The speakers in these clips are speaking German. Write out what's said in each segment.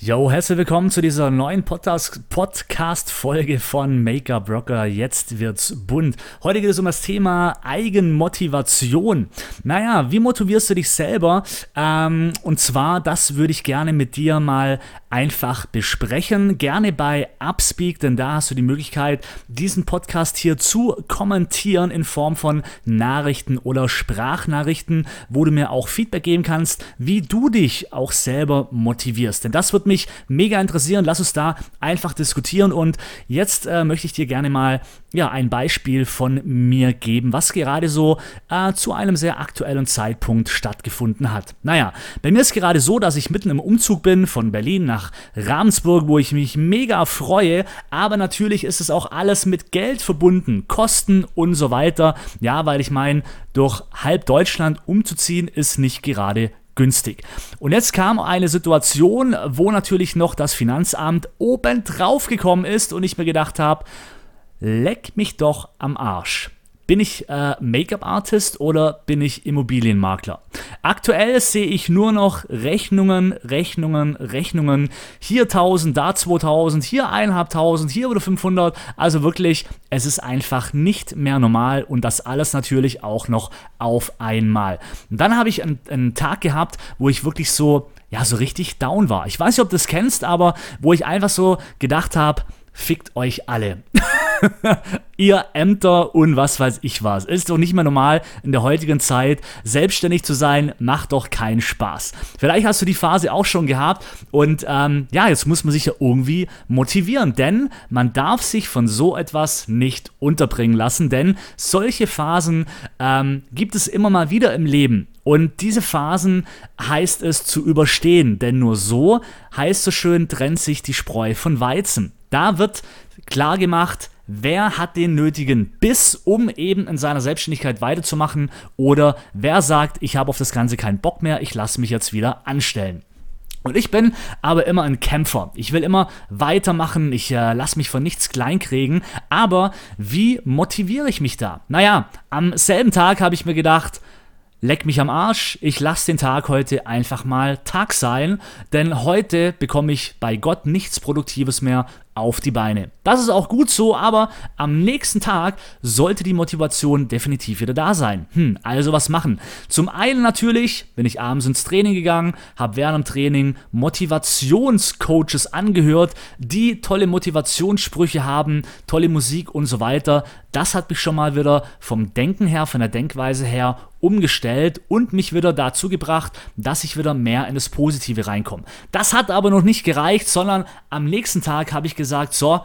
Yo, herzlich willkommen zu dieser neuen Podcast-Folge von Make-up Rocker. Jetzt wird's bunt. Heute geht es um das Thema Eigenmotivation. Naja, wie motivierst du dich selber? Ähm, und zwar, das würde ich gerne mit dir mal einfach besprechen. Gerne bei Upspeak, denn da hast du die Möglichkeit, diesen Podcast hier zu kommentieren in Form von Nachrichten oder Sprachnachrichten, wo du mir auch Feedback geben kannst, wie du dich auch selber motivierst. Denn das wird mich mega interessieren. Lass uns da einfach diskutieren. Und jetzt äh, möchte ich dir gerne mal ja, ein Beispiel von mir geben, was gerade so äh, zu einem sehr aktuellen Zeitpunkt stattgefunden hat. Naja, bei mir ist gerade so, dass ich mitten im Umzug bin von Berlin nach Ravensburg, wo ich mich mega freue, aber natürlich ist es auch alles mit Geld verbunden, Kosten und so weiter. Ja, weil ich meine, durch halb Deutschland umzuziehen ist nicht gerade günstig. Und jetzt kam eine Situation, wo natürlich noch das Finanzamt oben drauf gekommen ist und ich mir gedacht habe, leck mich doch am Arsch. Bin ich äh, Make-up-Artist oder bin ich Immobilienmakler? Aktuell sehe ich nur noch Rechnungen, Rechnungen, Rechnungen. Hier 1000, da 2000, hier 1500, hier wieder 500. Also wirklich, es ist einfach nicht mehr normal und das alles natürlich auch noch auf einmal. Und dann habe ich einen, einen Tag gehabt, wo ich wirklich so, ja, so richtig down war. Ich weiß nicht, ob du das kennst, aber wo ich einfach so gedacht habe, fickt euch alle. ihr Ämter und was weiß ich was. Ist doch nicht mehr normal in der heutigen Zeit. Selbstständig zu sein, macht doch keinen Spaß. Vielleicht hast du die Phase auch schon gehabt und ähm, ja, jetzt muss man sich ja irgendwie motivieren, denn man darf sich von so etwas nicht unterbringen lassen, denn solche Phasen ähm, gibt es immer mal wieder im Leben. Und diese Phasen heißt es zu überstehen, denn nur so, heißt so schön, trennt sich die Spreu von Weizen. Da wird klar gemacht, wer hat den nötigen Biss, um eben in seiner Selbstständigkeit weiterzumachen oder wer sagt, ich habe auf das Ganze keinen Bock mehr, ich lasse mich jetzt wieder anstellen. Und ich bin aber immer ein Kämpfer. Ich will immer weitermachen, ich äh, lasse mich von nichts kleinkriegen. Aber wie motiviere ich mich da? Naja, am selben Tag habe ich mir gedacht, Leck mich am Arsch, ich lasse den Tag heute einfach mal Tag sein, denn heute bekomme ich bei Gott nichts Produktives mehr auf die Beine. Das ist auch gut so, aber am nächsten Tag sollte die Motivation definitiv wieder da sein. Hm, also was machen? Zum einen natürlich bin ich abends ins Training gegangen, habe während dem Training Motivationscoaches angehört, die tolle Motivationssprüche haben, tolle Musik und so weiter. Das hat mich schon mal wieder vom Denken her, von der Denkweise her umgestellt und mich wieder dazu gebracht, dass ich wieder mehr in das Positive reinkomme. Das hat aber noch nicht gereicht, sondern am nächsten Tag habe ich gesagt, so,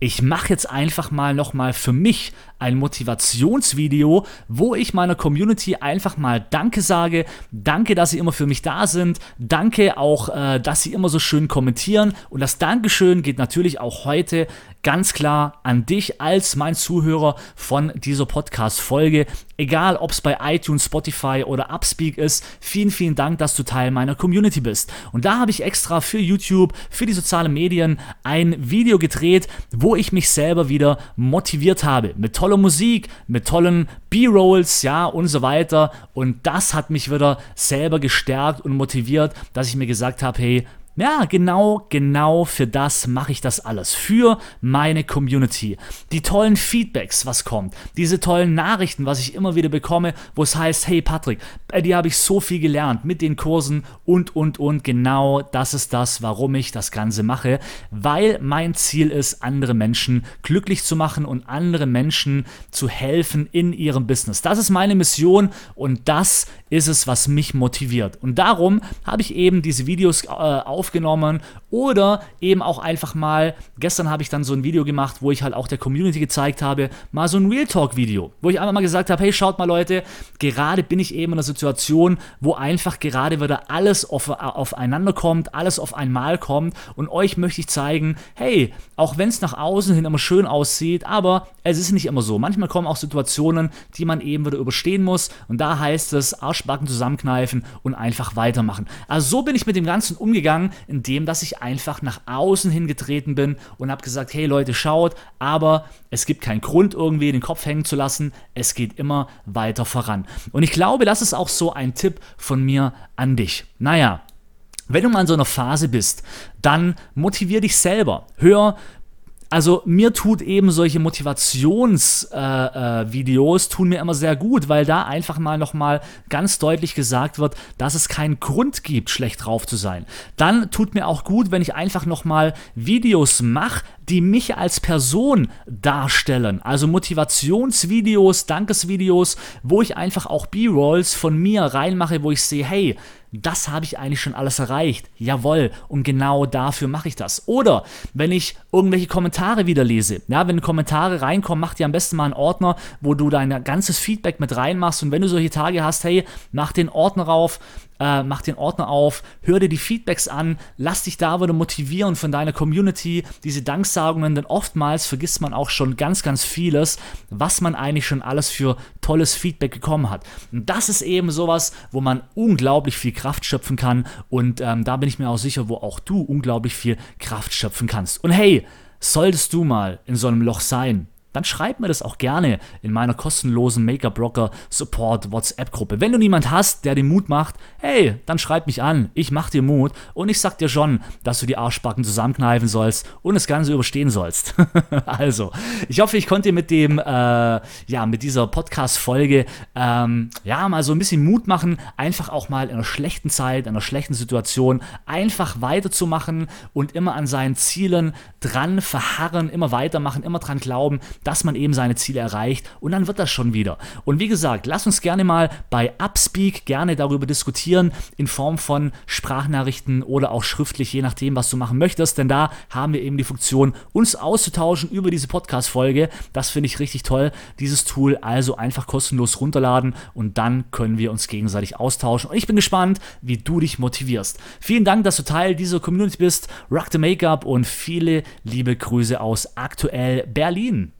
ich mache jetzt einfach mal nochmal für mich ein Motivationsvideo, wo ich meiner Community einfach mal Danke sage. Danke, dass sie immer für mich da sind. Danke auch, äh, dass sie immer so schön kommentieren. Und das Dankeschön geht natürlich auch heute ganz klar an dich als mein Zuhörer von dieser Podcast-Folge. Egal, ob es bei iTunes, Spotify oder Upspeak ist, vielen, vielen Dank, dass du Teil meiner Community bist. Und da habe ich extra für YouTube, für die sozialen Medien ein Video gedreht, wo ich mich selber wieder motiviert habe. Mit toller Musik, mit tollen B-Rolls, ja, und so weiter. Und das hat mich wieder selber gestärkt und motiviert, dass ich mir gesagt habe, hey, ja, genau, genau für das mache ich das alles. Für meine Community. Die tollen Feedbacks, was kommt. Diese tollen Nachrichten, was ich immer wieder bekomme, wo es heißt, hey Patrick, bei dir habe ich so viel gelernt mit den Kursen und, und, und. Genau das ist das, warum ich das Ganze mache. Weil mein Ziel ist, andere Menschen glücklich zu machen und andere Menschen zu helfen in ihrem Business. Das ist meine Mission und das ist es, was mich motiviert. Und darum habe ich eben diese Videos äh, auf aufgenommen oder eben auch einfach mal, gestern habe ich dann so ein Video gemacht, wo ich halt auch der Community gezeigt habe, mal so ein Real Talk Video, wo ich einfach mal gesagt habe, hey, schaut mal Leute, gerade bin ich eben in einer Situation, wo einfach gerade wieder alles auf, aufeinander kommt, alles auf einmal kommt und euch möchte ich zeigen, hey, auch wenn es nach außen hin immer schön aussieht, aber es ist nicht immer so. Manchmal kommen auch Situationen, die man eben wieder überstehen muss und da heißt es Arschbacken zusammenkneifen und einfach weitermachen. Also so bin ich mit dem Ganzen umgegangen indem dass ich einfach nach außen hingetreten bin und habe gesagt, hey Leute, schaut, aber es gibt keinen Grund irgendwie den Kopf hängen zu lassen, es geht immer weiter voran. Und ich glaube, das ist auch so ein Tipp von mir an dich. Naja, wenn du mal in so einer Phase bist, dann motivier dich selber. Hör also mir tut eben solche Motivationsvideos äh, äh, tun mir immer sehr gut, weil da einfach mal nochmal ganz deutlich gesagt wird, dass es keinen Grund gibt, schlecht drauf zu sein. Dann tut mir auch gut, wenn ich einfach nochmal Videos mache, die mich als Person darstellen. Also Motivationsvideos, Dankesvideos, wo ich einfach auch B-Rolls von mir reinmache, wo ich sehe, hey, das habe ich eigentlich schon alles erreicht. Jawohl, und genau dafür mache ich das. Oder wenn ich irgendwelche Kommentare wieder lese, ja, wenn Kommentare reinkommen, mach dir am besten mal einen Ordner, wo du dein ganzes Feedback mit reinmachst. Und wenn du solche Tage hast, hey, mach den Ordner rauf, äh, mach den Ordner auf, hör dir die Feedbacks an, lass dich da wieder motivieren von deiner Community, diese Danksagungen, denn oftmals vergisst man auch schon ganz, ganz vieles, was man eigentlich schon alles für tolles Feedback bekommen hat. Und das ist eben sowas, wo man unglaublich viel Kraft schöpfen kann und ähm, da bin ich mir auch sicher, wo auch du unglaublich viel Kraft schöpfen kannst. Und hey, solltest du mal in so einem Loch sein, dann schreib mir das auch gerne in meiner kostenlosen Maker-Broker Support WhatsApp-Gruppe. Wenn du niemand hast, der dir Mut macht, hey, dann schreib mich an. Ich mach dir Mut und ich sag dir schon, dass du die Arschbacken zusammenkneifen sollst und das Ganze überstehen sollst. also, ich hoffe, ich konnte dir mit dem, äh, ja, mit dieser Podcast-Folge, ähm, ja, mal so ein bisschen Mut machen, einfach auch mal in einer schlechten Zeit, in einer schlechten Situation einfach weiterzumachen und immer an seinen Zielen dran verharren, immer weitermachen, immer dran glauben, dass man eben seine Ziele erreicht und dann wird das schon wieder. Und wie gesagt, lass uns gerne mal bei Upspeak gerne darüber diskutieren in Form von Sprachnachrichten oder auch schriftlich, je nachdem, was du machen möchtest, denn da haben wir eben die Funktion, uns auszutauschen über diese Podcast-Folge. Das finde ich richtig toll, dieses Tool also einfach kostenlos runterladen und dann können wir uns gegenseitig austauschen. Und ich bin gespannt, wie du dich motivierst. Vielen Dank, dass du Teil dieser Community bist. Rock the Make-up und viele liebe Grüße aus aktuell Berlin.